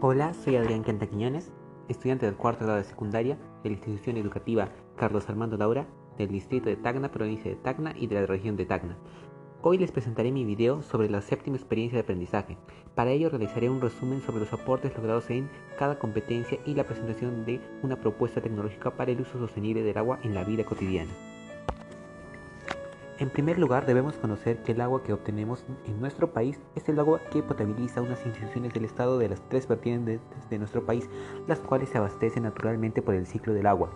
Hola, soy Adrián Quiñones, estudiante del cuarto grado de secundaria de la institución educativa Carlos Armando Laura del distrito de Tacna, provincia de Tacna y de la región de Tacna. Hoy les presentaré mi video sobre la séptima experiencia de aprendizaje. Para ello realizaré un resumen sobre los aportes logrados en cada competencia y la presentación de una propuesta tecnológica para el uso sostenible del agua en la vida cotidiana. En primer lugar, debemos conocer que el agua que obtenemos en nuestro país es el agua que potabiliza unas instituciones del Estado de las tres vertientes de nuestro país, las cuales se abastecen naturalmente por el ciclo del agua.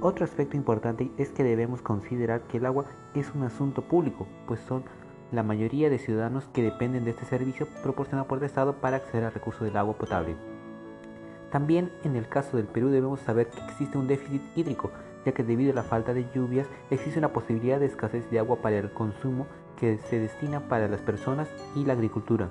Otro aspecto importante es que debemos considerar que el agua es un asunto público, pues son la mayoría de ciudadanos que dependen de este servicio proporcionado por el Estado para acceder al recurso del agua potable. También en el caso del Perú debemos saber que existe un déficit hídrico, ya que debido a la falta de lluvias existe una posibilidad de escasez de agua para el consumo que se destina para las personas y la agricultura.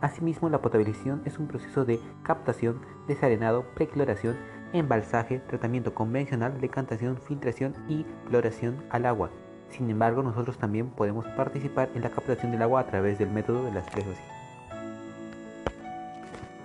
Asimismo, la potabilización es un proceso de captación, desarenado, precloración, embalsaje, tratamiento convencional, decantación, filtración y cloración al agua. Sin embargo, nosotros también podemos participar en la captación del agua a través del método de las dosis.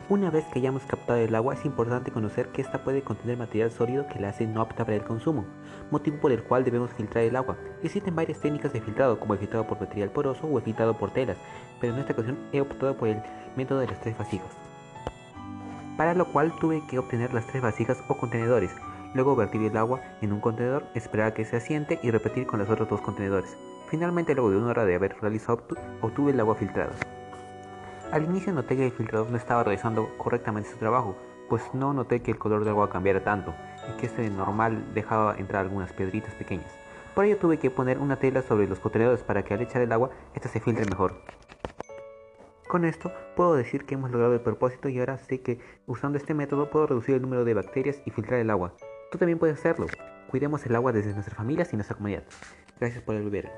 Una vez que hayamos captado el agua es importante conocer que esta puede contener material sólido que la hace no apta para el consumo, motivo por el cual debemos filtrar el agua. Existen varias técnicas de filtrado, como el filtrado por material poroso o el filtrado por telas, pero en esta ocasión he optado por el método de las tres vasijas. Para lo cual tuve que obtener las tres vasijas o contenedores, luego vertir el agua en un contenedor, esperar a que se asiente y repetir con los otros dos contenedores. Finalmente, luego de una hora de haber realizado, obtuve el agua filtrada. Al inicio noté que el filtrador no estaba realizando correctamente su trabajo, pues no noté que el color del agua cambiara tanto y que este normal dejaba entrar algunas piedritas pequeñas. Por ello tuve que poner una tela sobre los contenedores para que al echar el agua, ésta se filtre mejor. Con esto puedo decir que hemos logrado el propósito y ahora sé que usando este método puedo reducir el número de bacterias y filtrar el agua. Tú también puedes hacerlo. Cuidemos el agua desde nuestras familias y nuestra comunidad. Gracias por el ver.